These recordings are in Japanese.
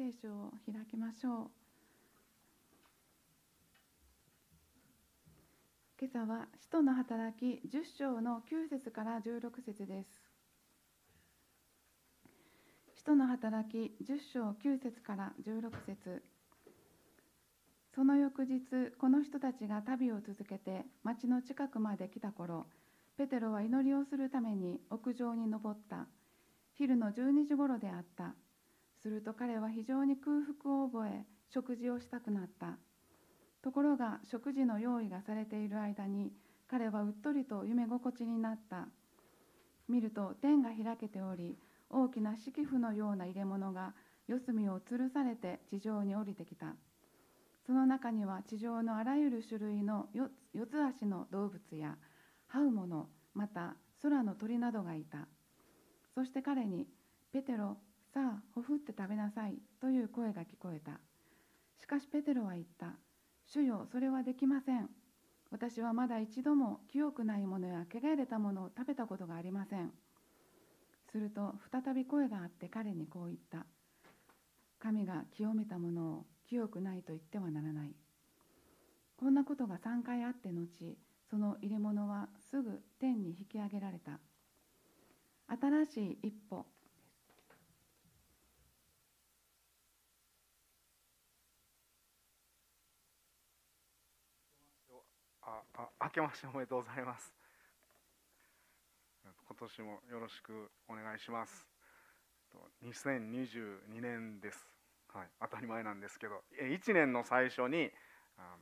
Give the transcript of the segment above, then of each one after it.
聖書を開きましょう。今朝は使徒の働き10章の9節から16節です。使徒の働き10章9節から16節。その翌日この人たちが旅を続けて町の近くまで来た頃ペテロは祈りをするために屋上に登った。昼の12時ごろであった。すると彼は非常に空腹を覚え食事をしたくなった。ところが食事の用意がされている間に彼はうっとりと夢心地になった。見ると天が開けており大きな敷布のような入れ物が四隅を吊るされて地上に降りてきた。その中には地上のあらゆる種類の四つ足の動物や這う者また空の鳥などがいた。そして彼に「ペテロさあほふって食べなさい」という声が聞こえた。しかしペテロは言った「主よそれはできません。私はまだ一度も清くないものや汚れたものを食べたことがありません」すると再び声があって彼にこう言った「神が清めたものを清くないと言ってはならない」こんなことが3回あって後その入れ物はすぐ天に引き上げられた。新しい一歩あ明けましておめでとうございます。今年もよろしくお願いします。2022年です、はい、当たり前なんですけど。1年の最初にあ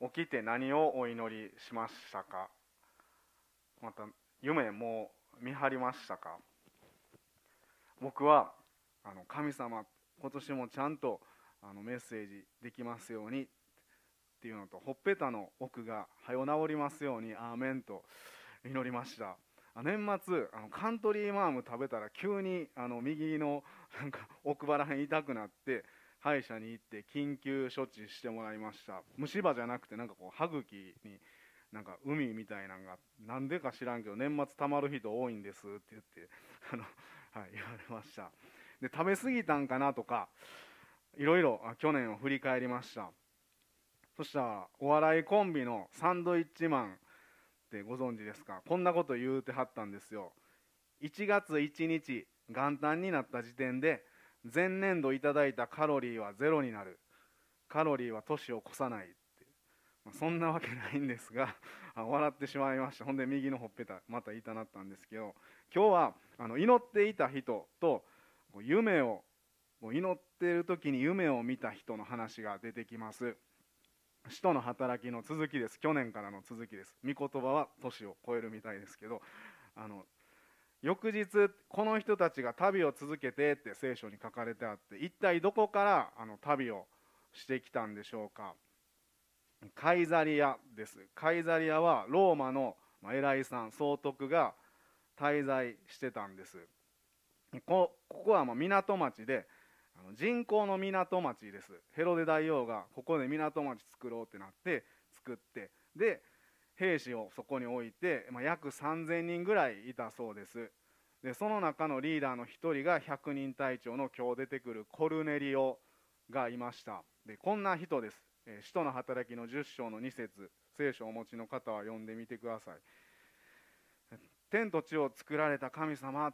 の起きて何をお祈りしましたか？また夢も見張りましたか？僕はあの神様今年もちゃんとあのメッセージできますようにっていうのとほっぺたの奥が早治りますようにアーメンと祈りました。年末あのカントリーマーム食べたら急にあの右のなんか奥歯らへん痛くなって歯医者に行って緊急処置してもらいました。虫歯じゃなくてなんかこう歯茎になんか海みたいなのがなんでか知らんけど年末たまる人多いんですって言って あの、はい、言われました。で食べ過ぎたんかなとかいろいろ去年を振り返りました。そしたらお笑いコンビのサンドイッチマンってご存知ですか？こんなこと言うてはったんですよ。1月1日元旦になった時点で前年度いただいたカロリーはゼロになる。カロリーは年を越さないって、まあ、そんなわけないんですが 笑ってしまいました。ほんで右のほっぺたまた痛なったんですけど今日はあの祈っていた人と夢を祈っている時に夢を見た人の話が出てきます。使徒の働きの続きです。去年からの続きです。御言葉は年を超えるみたいですけどあの翌日この人たちが旅を続けてって聖書に書かれてあって一体どこからあの旅をしてきたんでしょうか。カイザリアです。カイザリアはローマの偉いさん総督が滞在してたんです。ここは港町で人工の港町です。ヘロデ大王がここで港町作ろうってなって作ってで兵士をそこに置いて、まあ、約3000人ぐらいいたそうです。でその中のリーダーの1人が100人隊長の今日出てくるコルネリオがいました。でこんな人です。え「使徒の働き」の10章の2節聖書をお持ちの方は読んでみてください。天と地を作られた神様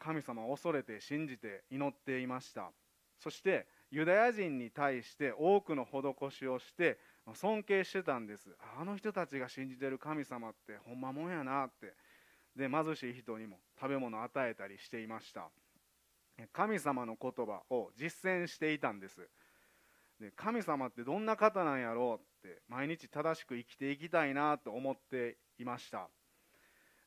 神様を恐れて信じて祈っていました。そしてユダヤ人に対して多くの施しをして尊敬してたんです。あの人たちが信じてる神様ってほんまもんやなって。で貧しい人にも食べ物を与えたりしていました。神様の言葉を実践していたんです。で神様ってどんな方なんやろうって毎日正しく生きていきたいなと思っていました。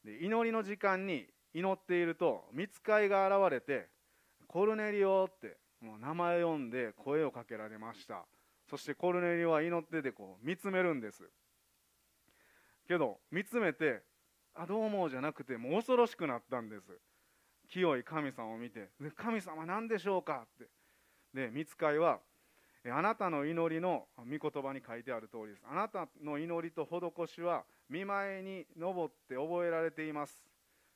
で祈りの時間に祈っていると見つかいが現れて「コルネリオ」ってもう名前を呼んで声をかけられました。そしてコルネリオは祈っててこう見つめるんです。けど見つめて「あどうも」じゃなくてもう恐ろしくなったんです。清い神様を見て「神様何でしょうか?」って。で見つかいは「あなたの祈りの御言葉に書いてある通りです。あなたの祈りと施しは見舞いに登って覚えられています。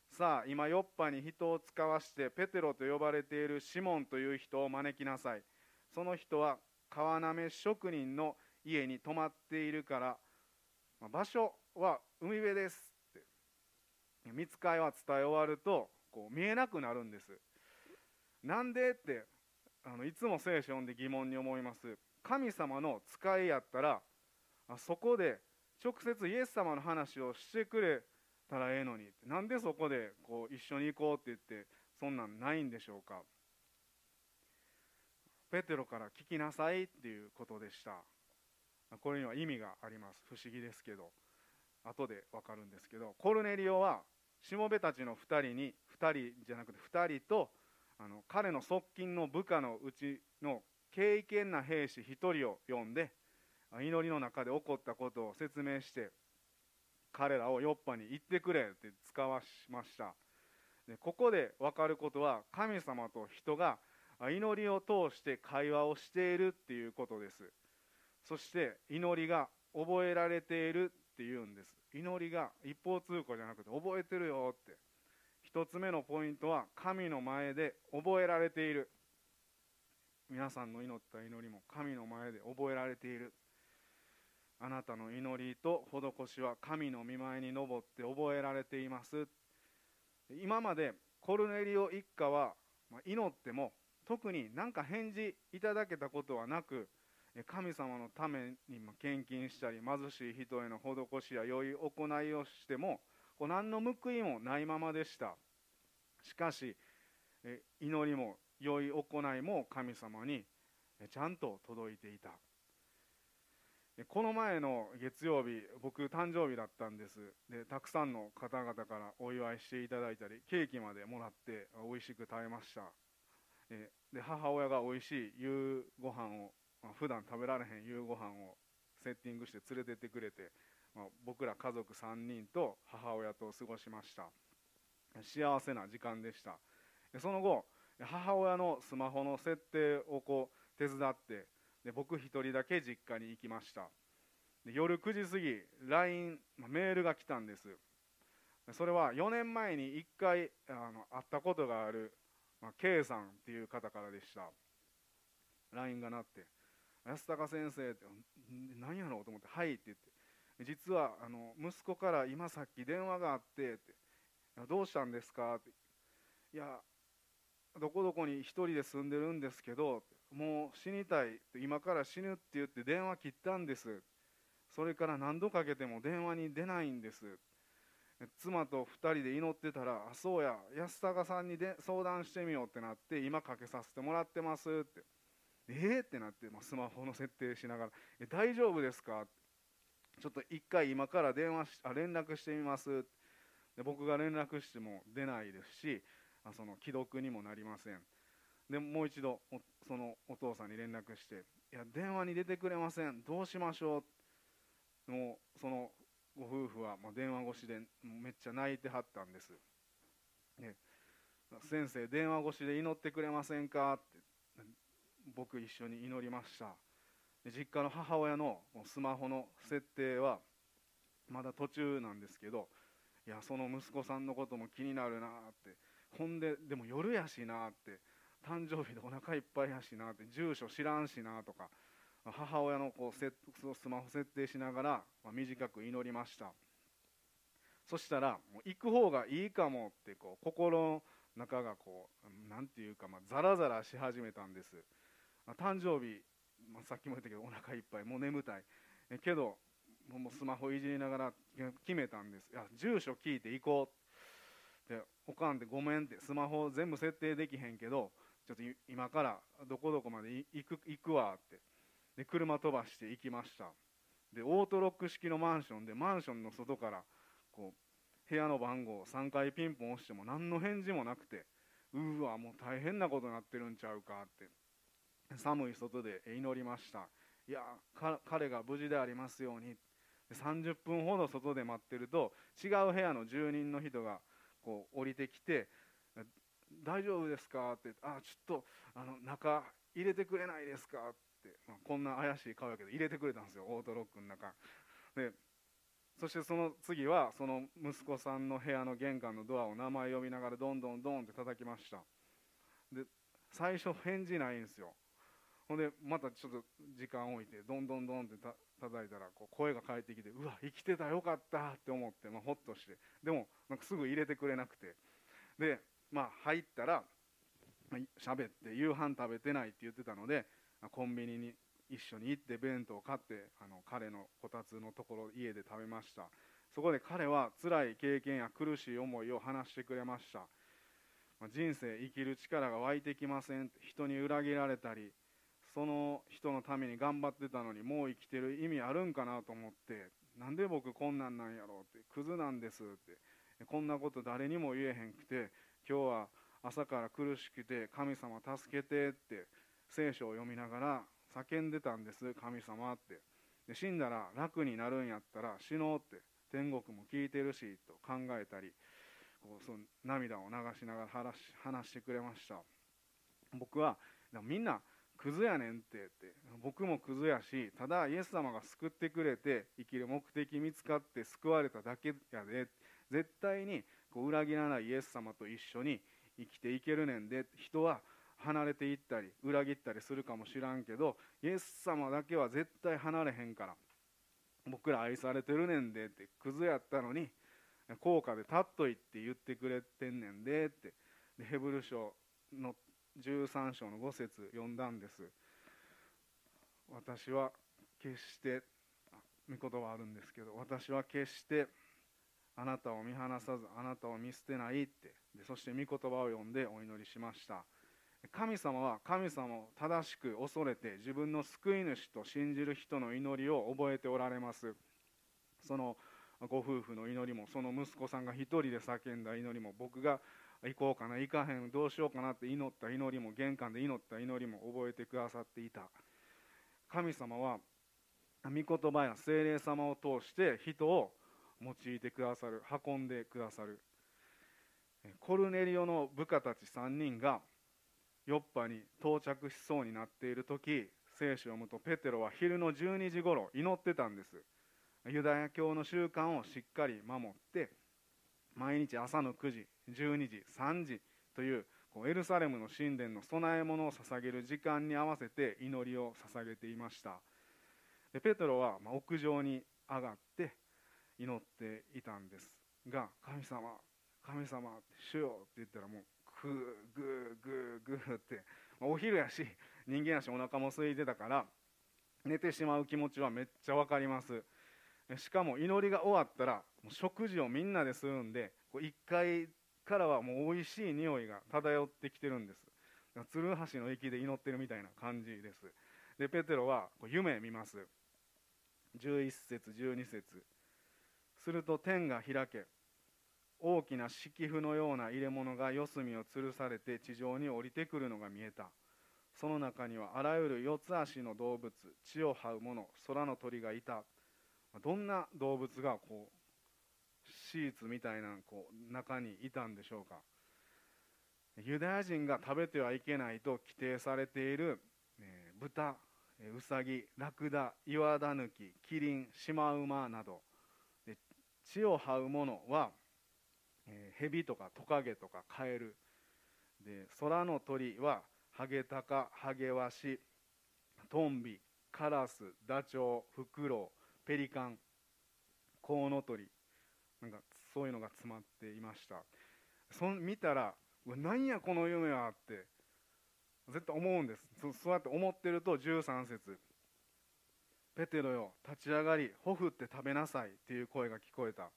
さあ今ヨッパに人を使わしてペテロと呼ばれているシモンという人を招きなさい。その人は川なめ職人の家に泊まっているから場所は海辺ですって。見つかいは伝え終わるとこう見えなくなるんです。なんでってあのいつも聖書読んで疑問に思います。神様の使いやったらそこで直接イエス様の話をしてくれたらええのになんでそこでこう一緒に行こうって言ってそんなんないんでしょうか。ペテロから聞きなさいっていうことでした。これには意味があります。不思議ですけど。後で分かるんですけど。コルネリオはしもべたちの2人に2人じゃなくて2人とあの彼の側近の部下のうちの敬虔な兵士1人を呼んで祈りの中で起こったことを説明して彼らをヨッパに行ってくれって使わしました。でここで分かることは神様と人が祈りを通して会話をしているっていうことです。そして祈りが覚えられているっていうんです祈りが一方通行じゃなくて覚えてるよって。一つ目のポイントは神の前で覚えられている。皆さんの祈った祈りも神の前で覚えられている。あなたの祈りと施しは神の御前に登って覚えられています。今までコルネリオ一家は祈っても特に何か返事いただけたことはなく神様のために献金したり貧しい人への施しや良い行いをしても何の報いもないままでした。しかし祈りも良い行いも神様にちゃんと届いていた。この前の月曜日僕誕生日だったんです。でたくさんの方々からお祝いしていただいたりケーキまでもらって美味しく食べました。で母親が美味しい夕ご飯を、まあ、普段食べられへん夕ご飯をセッティングして連れてってくれて、まあ、僕ら家族3人と母親と過ごしました。幸せな時間でした。その後母親のスマホの設定をこう手伝ってで僕1人だけ実家に行きましたで夜9時過ぎ LINE メールが来たんですそれは4年前に1回あの会ったことがある、まあ、K さんっていう方からでした LINE が鳴って「安高先生」って「何やろう?」と思って「はい」って言って実はあの息子から今さっき電話があってって「どうしたんですか?」って「いやどこどこに1人で住んでるんですけどもう死にたい今から死ぬって言って電話切ったんです。それから何度かけても電話に出ないんです。妻と2人で祈ってたら「あそうや。安高さんにで相談してみよう」ってなって今かけさせてもらってますって「えー?」ってなって、まあ、スマホの設定しながら「え大丈夫ですか?」ちょっと一回今から電話しあ連絡してみますで僕が連絡しても出ないですしあその既読にもなりません。でもう一度そのお父さんに連絡して「いや電話に出てくれません。どうしましょう」もうそのご夫婦はま電話越しでめっちゃ泣いてはったんです、ね、先生電話越しで祈ってくれませんか？って僕一緒に祈りました実家の母親のスマホの設定はまだ途中なんですけどいやその息子さんのことも気になるなって。ほんででも夜やしなって誕生日でお腹いっぱいやしなって住所知らんしなとか母親のこうスマホ設定しながら、ま、短く祈りました。そしたらもう行く方がいいかもってこう心の中がこう何て言うか、まあ、ザラザラし始めたんです、ま、誕生日、まあ、さっきも言ったけどお腹いっぱいもう眠たい。えけどもうスマホいじりながら決めたんです。いや住所聞いて行こう。でおかんってごめんってスマホ全部設定できへんけどちょっと今からどこどこまで行く行くわって。で車飛ばして行きました。でオートロック式のマンション。でマンションの外からこう部屋の番号を3回ピンポン押しても何の返事もなくてうわもう大変なことになってるんちゃうかって。寒い外で祈りました。いや彼が無事でありますように。30分ほど外で待ってると違う部屋の住人の人がこう降りてきて大丈夫ですか?」って「あちょっとあの中入れてくれないですか?」って、まあ、こんな怪しい顔やけど入れてくれたんですよオートロックの中。でそしてその次はその息子さんの部屋の玄関のドアを名前呼びながらどんどんどんって叩きました。で最初返事ないんですよ。ほんでまたちょっと時間置いてどんどんどんってた叩いたらこう声が返ってきてうわ生きてたよかったって思って、まあ、ほっとして。でもなんかすぐ入れてくれなくて。でまあ入ったら喋って夕飯食べてないって言ってたのでコンビニに一緒に行って弁当を買ってあの彼のこたつのところ家で食べました。そこで彼は辛い経験や苦しい思いを話してくれました。ま人生生きる力が湧いてきません。人に裏切られたりその人のために頑張ってたのにもう生きてる意味あるんかなと思ってなんで僕こんなんなんやろうってクズなんですってこんなこと誰にも言えへんくて今日は朝から苦しくて神様助けてって聖書を読みながら叫んでたんです神様って。で死んだら楽になるんやったら死のうって天国も聞いてるしと考えたりこうその涙を流しながら話話してくれました。僕はみんなクズやねんってって。僕もクズやしただイエス様が救ってくれて生きる目的見つかって救われただけやで絶対にこう裏切らないイエス様と一緒に生きていけるねんで人は離れていったり裏切ったりするかもしらんけどイエス様だけは絶対離れへんから僕ら愛されてるねんでってクズやったのに高価で立っといって言ってくれてんねんでってでヘブル書の13章の5節読んだんです。私は決して御言葉あるんですけど私は決してあなたを見放さずあなたを見捨てないって。でそして御言葉を読んでお祈りしました。神様は神様を正しく恐れて自分の救い主と信じる人の祈りを覚えておられます。そのご夫婦の祈りもその息子さんが一人で叫んだ祈りも僕が行こうかな行かへんどうしようかなって祈った祈りも玄関で祈った祈りも覚えてくださっていた。神様は御言葉や精霊様を通して人を用いてくださる運んでくださる。コルネリオの部下たち3人がヨッパに到着しそうになっている時聖書を読むとペテロは昼の12時ごろ祈ってたんです。ユダヤ教の習慣をしっかり守って毎日朝の9時12時3時というエルサレムの神殿の供え物を捧げる時間に合わせて祈りを捧げていました。でペテロは屋上に上がって祈っていたんですが神様神様主よって言ったらもうグーグーグーグーってお昼やし人間やしお腹も空いてたから寝てしまう気持ちはめっちゃ分かります。しかも祈りが終わったらもう食事をみんなでするんで1階からはもう美味しい匂いが漂ってきてるんです。鶴橋の駅で祈ってるみたいな感じです。でペテロは夢見ます。11節12節。すると天が開け大きな敷布のような入れ物が四隅を吊るされて地上に降りてくるのが見えた。その中にはあらゆる四つ足の動物地を這う者空の鳥がいた。どんな動物がこうシーツみたいなこう中にいたんでしょうか。ユダヤ人が食べてはいけないと規定されている、えー、豚ウサギラクダ岩ダヌキキリンシマウマなど地を這う者はえー、ヘビとかトカゲとかカエルで空の鳥はハゲタカハゲワシトンビカラスダチョウフクロウペリカンコウノトリなんかそういうのが詰まっていました。そ見たら何やこの夢はって絶対思うんです。そうやって思ってると13節ペテロよ立ち上がりほふって食べなさい」っていう声が聞こえた。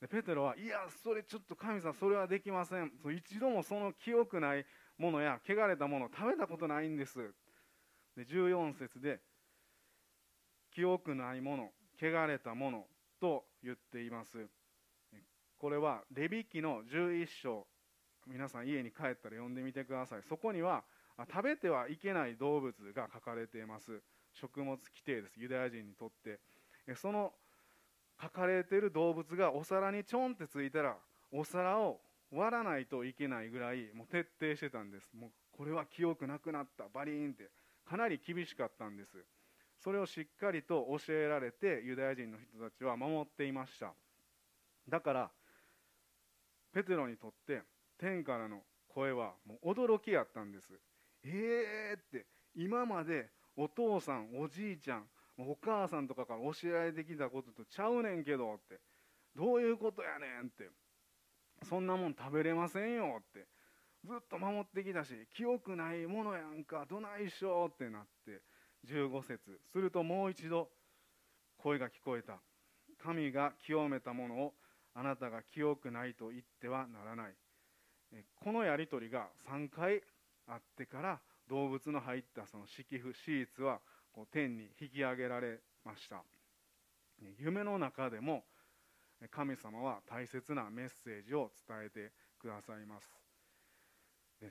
でペテロはいやそれちょっと神様それはできません。一度もその記憶ないものや汚れたものを食べたことないんです。で14節で記憶ないもの汚れたものと言っています。これはレビ記の11章。皆さん家に帰ったら読んでみてください。そこには食べてはいけない動物が書かれています。食物規定です。ユダヤ人にとって。その書かれている動物がお皿にちょんってついたらお皿を割らないといけないぐらいもう徹底してたんです。もうこれは記憶なくなった。バリーンって。かなり厳しかったんです。それをしっかりと教えられてユダヤ人の人たちは守っていました。だからペテロにとって天からの声はもう驚きやったんです。えーって今までお父さんおじいちゃんお母さんとかから教えられてきたこととちゃうねんけどってどういうことやねんってそんなもん食べれませんよってずっと守ってきたし記憶ないものやんかどないしょってなって15節するともう一度声が聞こえた。神が清めたものをあなたが清くないと言ってはならない。このやり取りが3回あってから動物の入ったその敷布シーツはこう天に引き上げられました。夢の中でも神様は大切なメッセージを伝えてくださいます。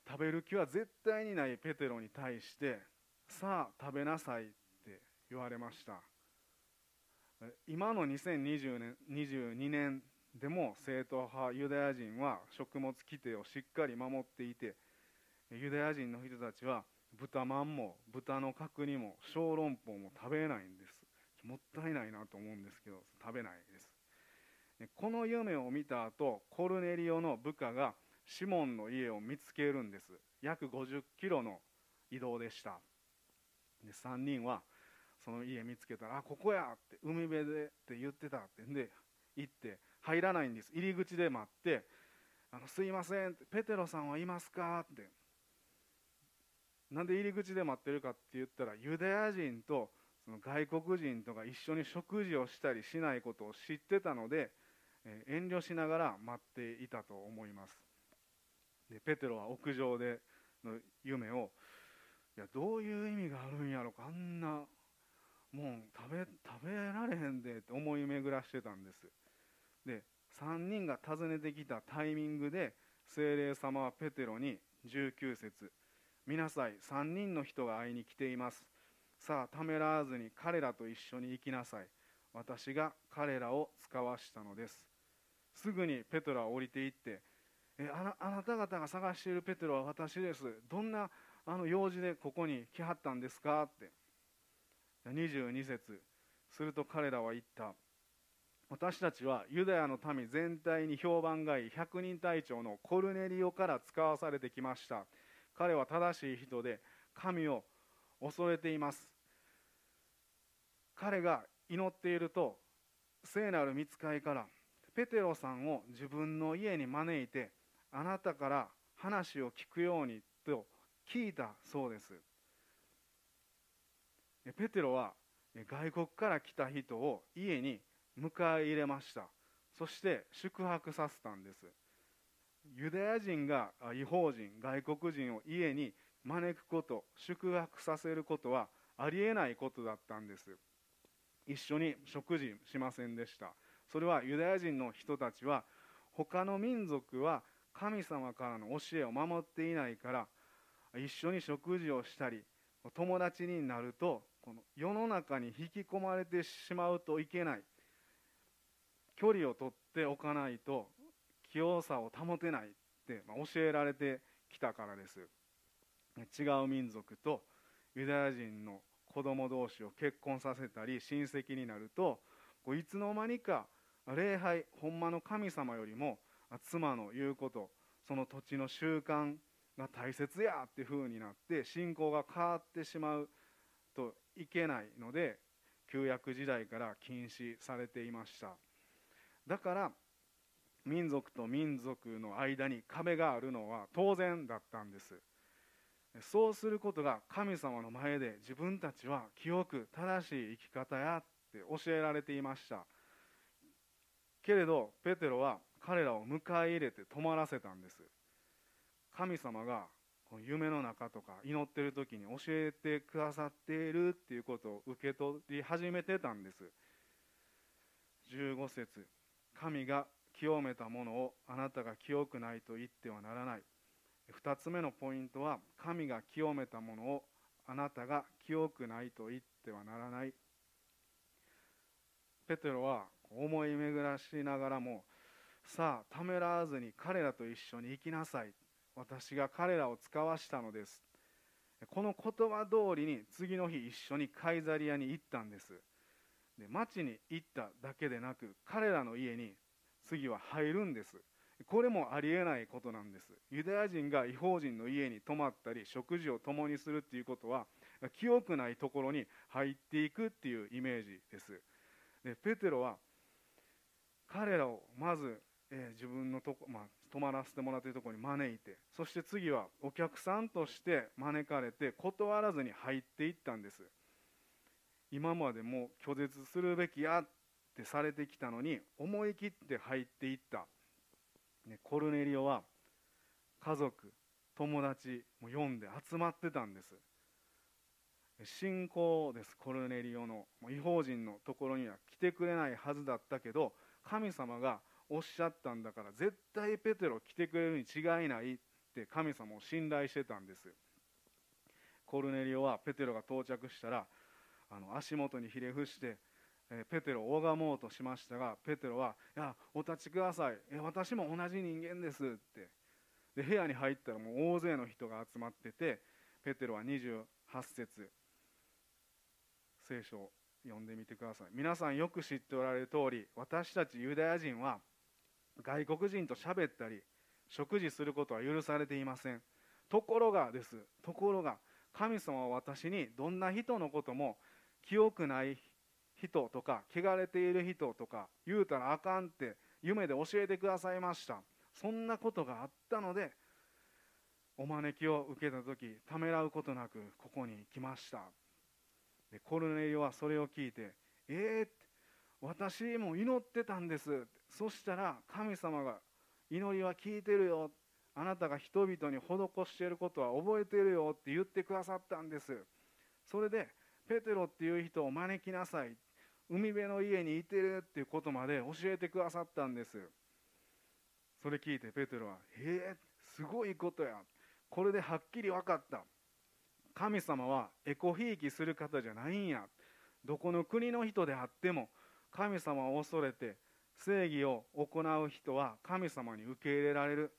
食べる気は絶対にないペテロに対してさあ食べなさいって言われました。今の2020年22年でも正統派ユダヤ人は食物規定をしっかり守っていてユダヤ人の人たちは豚まんも豚の角煮も小籠包も食べないんです。もったいないなと思うんですけど食べないです。この夢を見た後コルネリオの部下がシモンの家を見つけるんです。約50キロの移動でした。で3人はその家見つけたら「あここや!」って海辺でって言ってたって。んで行って入らないんです。入り口で待って「あのすいません」って「ペテロさんはいますか?」って。なんで入り口で待ってるかって言ったらユダヤ人とその外国人とか一緒に食事をしたりしないことを知ってたので、え遠慮しながら待っていたと思います。でペテロは屋上での夢をいやどういう意味があるんやろかあんなもん食べ食べられへんでって思い巡らしてたんです。で3人が訪ねてきたタイミングで精霊様はペテロに19節見なさい3人の人が会いに来ています。さあためらわずに彼らと一緒に行きなさい。私が彼らを使わしたのです。すぐにペテロは降りていってえあなあなた方が探しているペテロは私です。どんなあの用事でここに来はったんですか？って。22節。すると彼らは言った。私たちはユダヤの民全体に評判がいい百人隊長のコルネリオから使わされてきました。彼は正しい人で神を恐れています。彼が祈っていると聖なる見つかいからペテロさんを自分の家に招いてあなたから話を聞くようにと聞いたそうです。ペテロは外国から来た人を家に迎え入れました。そして宿泊させたんです。ユダヤ人が違法人外国人を家に招くこと宿泊させることはありえないことだったんです。一緒に食事しませんでした。それはユダヤ人の人たちは他の民族は神様からの教えを守っていないから一緒に食事をしたり友達になるとこの世の中に引き込まれてしまうといけない。距離を取っておかないと清さを保てないってま教えられてきたからです。違う民族とユダヤ人の子供同士を結婚させたり親戚になるとこういつの間にか礼拝ほんまの神様よりも妻の言うことその土地の習慣が大切やっていう風になって信仰が変わってしまうといけないので旧約時代から禁止されていました。だから民族と民族の間に壁があるのは当然だったんです。そうすることが神様の前で自分たちは清く正しい生き方やって教えられていました。けれどペテロは彼らを迎え入れて泊まらせたんです。神様がこの夢の中とか祈ってる時に教えてくださっているっていうことを受け取り始めてたんです。15節神が清めたものをあなたが清くないと言ってはならない。2つ目のポイントは神が清めたものをあなたが清くないと言ってはならない。ペテロは思い巡らしながらもさあためらわずに彼らと一緒に行きなさい。私が彼らを使わしたのです。この言葉通りに次の日一緒にカイザリアに行ったんです。で町に行っただけでなく彼らの家に次は入るんです。これもありえないことなんです。ユダヤ人が違法人の家に泊まったり食事を共にするっていうことは清くないところに入っていくっていうイメージです。でペテロは彼らをまず、えー、自分のとこ、まあ、泊まらせてもらっているところに招いてそして次はお客さんとして招かれて断らずに入っていったんです。今までも拒絶するべきやってされてきたのに思い切って入っていった、ね、コルネリオは家族友達も読んで集まってたんです。信仰ですコルネリオの。違法人のところには来てくれないはずだったけど神様がおっしゃったんだから絶対ペテロ来てくれるに違いないって神様を信頼してたんです。コルネリオはペテロが到着したらあの足元にひれ伏して、ペテロを拝もうとしましたがペテロは「いやお立ちください。私も同じ人間です」って。で部屋に入ったらもう大勢の人が集まっててペテロは28節聖書を読んでみてください。皆さんよく知っておられる通り私たちユダヤ人は外国人と喋ったり食事することは許されていません。ところがです。ところが神様は私にどんな人のことも清くない人とか汚れている人とか言うたらあかんって夢で教えてくださいました。そんなことがあったのでお招きを受けた時ためらうことなくここに来ました。でコルネリオはそれを聞いて「えーって、私も祈ってたんです」そしたら神様が「祈りは聞いてるよ」あなたが人々に施していることは覚えてるよって言ってくださったんです。それでペテロっていう人を招きなさい。海辺の家にいてるっていうことまで教えてくださったんです。それ聞いてペテロは「へえすごいことや。これではっきり分かった。神様はエコひいきする方じゃないんや。どこの国の人であっても神様を恐れて正義を行う人は神様に受け入れられる。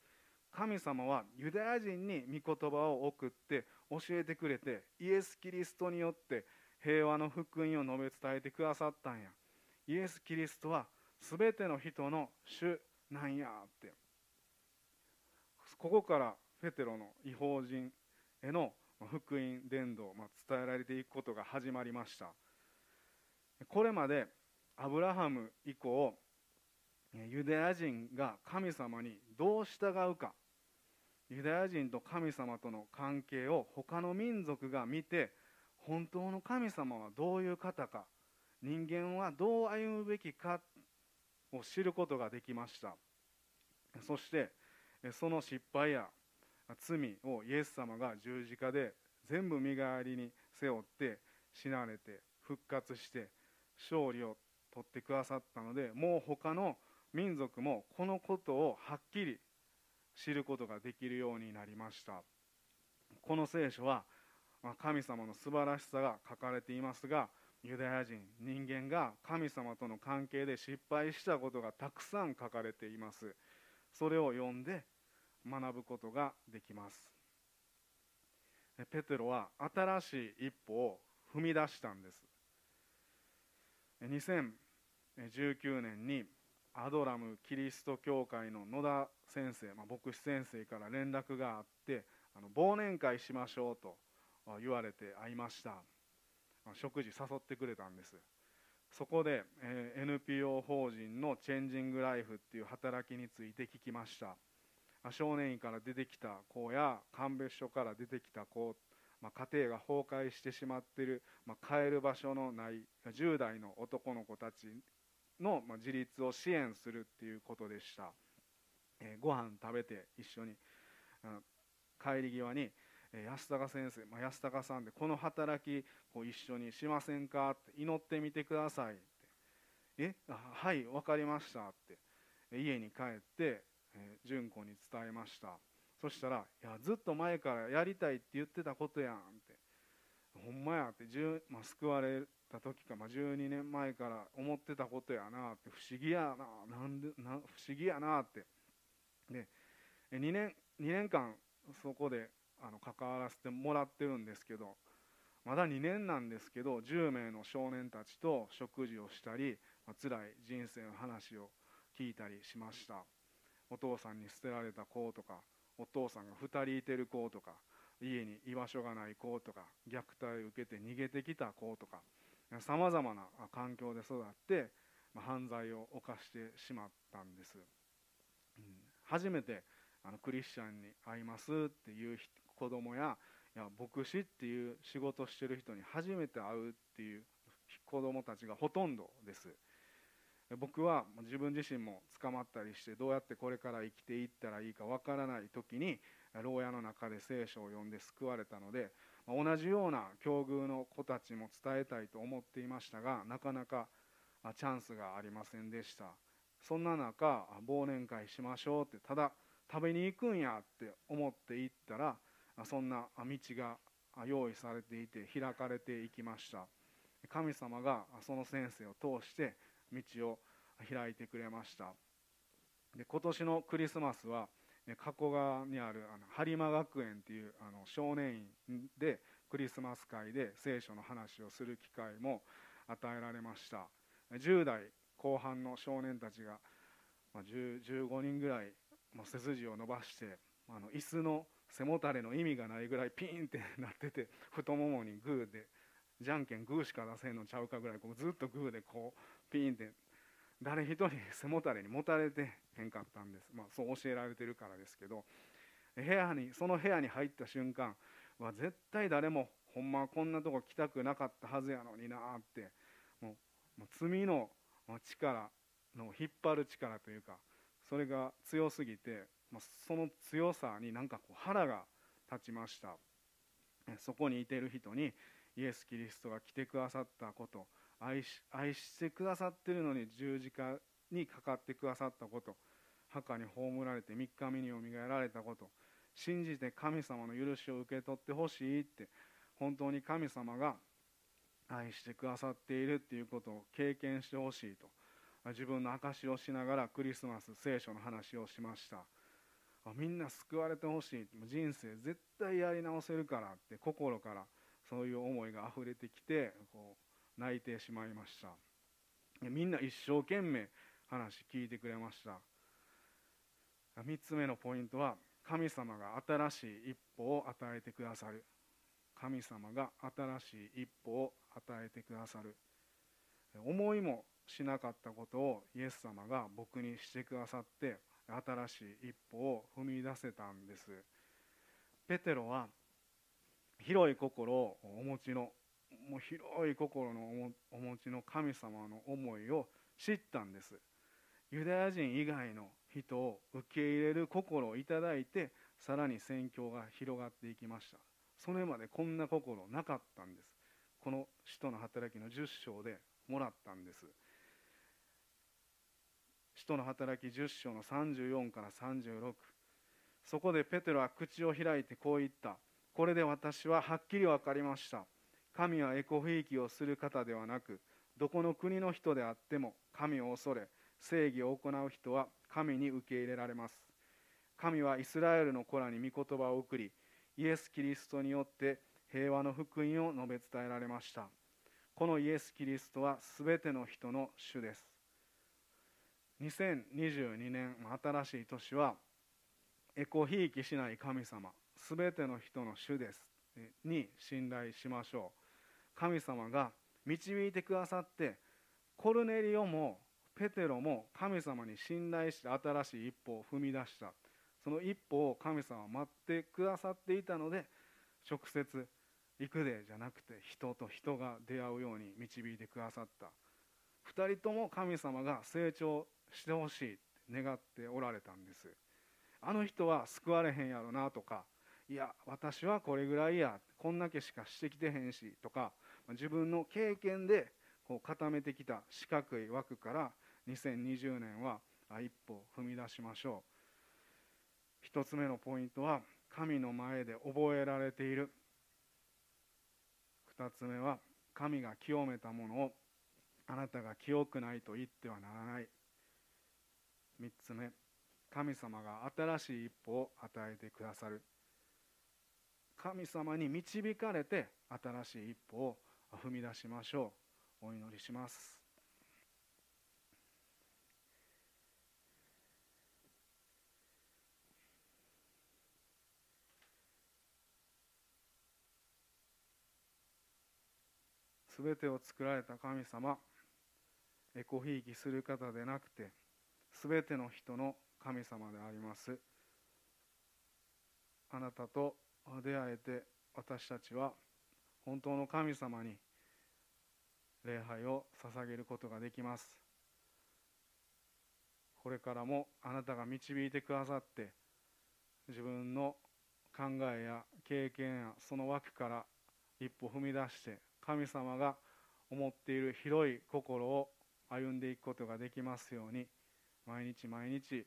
神様はユダヤ人に御言葉を送って教えてくれてイエス・キリストによって平和の福音を述べ伝えてくださったんや。イエス・キリストは全ての人の主なんやって。ここからペテロの違法人への福音伝道、まあ、伝えられていくことが始まりました。これまでアブラハム以降ユダヤ人が神様にどう従うか。ユダヤ人と神様との関係を他の民族が見て本当の神様はどういう方か人間はどう歩むべきかを知ることができました。そしてその失敗や罪をイエス様が十字架で全部身代わりに背負って死なれて復活して勝利を取ってくださったのでもう他の民族もこのことをはっきり知ることができるようになりました。この聖書は神様の素晴らしさが書かれていますがユダヤ人人間が神様との関係で失敗したことがたくさん書かれています。それを読んで学ぶことができます。ペテロは新しい一歩を踏み出したんです。2019年にアドラムキリスト教会の野田先生、まあ、牧師先生から連絡があってあの忘年会しましょうと言われて会いました。食事誘ってくれたんです。そこで、えー、NPO 法人のチェンジングライフっていう働きについて聞きました。少年院から出てきた子や鑑別所から出てきた子、まあ、家庭が崩壊してしまってる、まあ、帰る場所のない10代の男の子たちの、まあ、自立を支援するっていうことでした、えー、ご飯食べて一緒に帰り際に安高先生、まあ、安高さんでこの働きを一緒にしませんか？って祈ってみてくださいって。えはい分かりました。って。家に帰ってえー、純子に伝えました。そしたら「いやずっと前からやりたいって言ってたことやん」って「ほんまや」って、まあ、救われた時か、まあ、12年前から思ってたことやなって。不思議やな。なんでな不思議やなって。で2年 ,2 年間そこであの関わらせてもらってるんですけどまだ2年なんですけど10名の少年たちと食事をしたり、まあ、辛い人生の話を聞いたりしました。お父さんに捨てられた子とかお父さんが2人いてる子とか家に居場所がない子とか虐待を受けて逃げてきた子とかさまざまな環境で育って、まあ、犯罪を犯してしまったんです、うん、初めてあのクリスチャンに会いますっていう子供やいや牧師っていう仕事してる人に初めて会うっていう子供たちがほとんどです。僕は自分自身も捕まったりしてどうやってこれから生きていったらいいかわからない時に牢屋の中で聖書を読んで救われたので同じような境遇の子たちも伝えたいと思っていましたがなかなかチャンスがありませんでした。そんな中忘年会しましょうってただ食べに行くんやって思って行ったらそんな道が用意されていて開かれていきました。神様がその先生を通して道を開いてくれました。で今年のクリスマスは加古川にあるあの播磨学園っていうあの少年院でクリスマス会で聖書の話をする機会も与えられました。10代後半の少年たちが、まあ、15人ぐらい、まあ、背筋を伸ばしてあの椅子の背もたれの意味がないぐらいピーンってなってて 太ももにグーでじゃんけんグーしか出せんのちゃうかぐらいこうずっとグーでこうピーンって誰一人背もたれにもたれてへんかったんです、まあ、そう教えられてるからですけど部屋にその部屋に入った瞬間は絶対誰もほんまはこんなとこ来たくなかったはずやのになってもう罪の力の引っ張る力というかそれが強すぎて、まあ、その強さになんかこう腹が立ちました。そこにいてる人にイエス・キリストが来てくださったこと愛し愛してくださってるのに十字架にかかってくださったこと墓に葬られて3日目によみがえられたこと信じて神様の許しを受け取ってほしいって本当に神様が愛してくださっているっていうことを経験してほしいと自分の証しをしながらクリスマス聖書の話をしました。みんな救われてほしい。人生絶対やり直せるからって心からそういう思いがあふれてきてこう泣いてしまいました。みんな一生懸命話聞いてくれました。3つ目のポイントは神様が新しい一歩を与えてくださる。神様が新しい一歩を与えてくださる。思いもしなかったことをイエス様が僕にしてくださって新しい一歩を踏み出せたんです。ペテロは広い心をお持ちのもう広い心のお持ちの神様の思いを知ったんです。ユダヤ人以外の人を受け入れる心をいただいてさらに宣教が広がっていきました。それまでこんな心なかったんです。この使徒の働きの10章でもらったんです。使徒の働き10章の34から36そこでペテロは口を開いてこう言った。これで私ははっきり分かりました。神はエコひいきをする方ではなくどこの国の人であっても神を恐れ正義を行う人は神に受け入れられます。神はイスラエルの子らに御言葉を送りイエス・キリストによって平和の福音を述べ伝えられました。このイエス・キリストは全ての人の主です。2022年新しい年はエコひいきしない神様全ての人の主ですに信頼しましょう。神様が導いてくださってコルネリオもペテロも神様に信頼して新しい一歩を踏み出した。その一歩を神様は待ってくださっていたので直接行くでじゃなくて人と人が出会うように導いてくださった。2人とも神様が成長してほしいって願っておられたんです。あの人は救われへんやろなとかいや私はこれぐらいやこんだけしかしてきてへんしとか自分の経験でこう固めてきた四角い枠から2020年は一歩踏み出しましょう。一つ目のポイントは神の前で覚えられている。二つ目は神が清めたものをあなたが清くないと言ってはならない。三つ目神様が新しい一歩を与えてくださる。神様に導かれて新しい一歩を踏み出しましょう。お祈りします。すべてを作られた神様エコひいきする方でなくてすべての人の神様であります。あなたと出会えて私たちは本当の神様に礼拝を捧げることができます。これからもあなたが導いてくださって自分の考えや経験やその枠から一歩踏み出して神様が思っている広い心を歩んでいくことができますように毎日毎日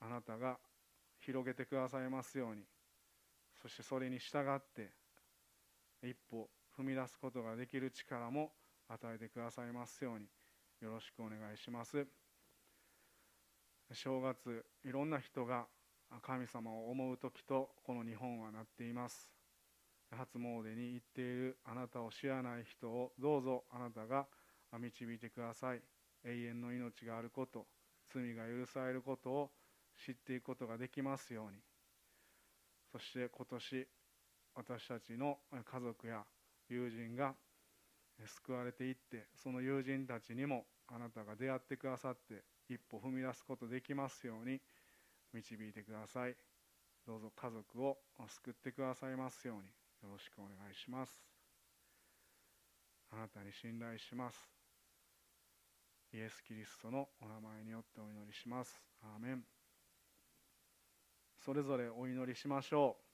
あなたが広げてくださいますようにそしてそれに従って一歩踏み出すことができる力も与えてくださいますようによろしくお願いします。正月いろんな人が神様を思う時とこの日本はなっています。初詣に行っているあなたを知らない人をどうぞあなたが導いてください。永遠の命があること罪が許されることを知っていくことができますように。そして今年私たちの家族や友人が救われていってその友人たちにもあなたが出会ってくださって一歩踏み出すことできますように導いてください。どうぞ家族を救ってくださいますようによろしくお願いします。あなたに信頼します。イエス・キリストのお名前によってお祈りします。アーメン。それぞれお祈りしましょう。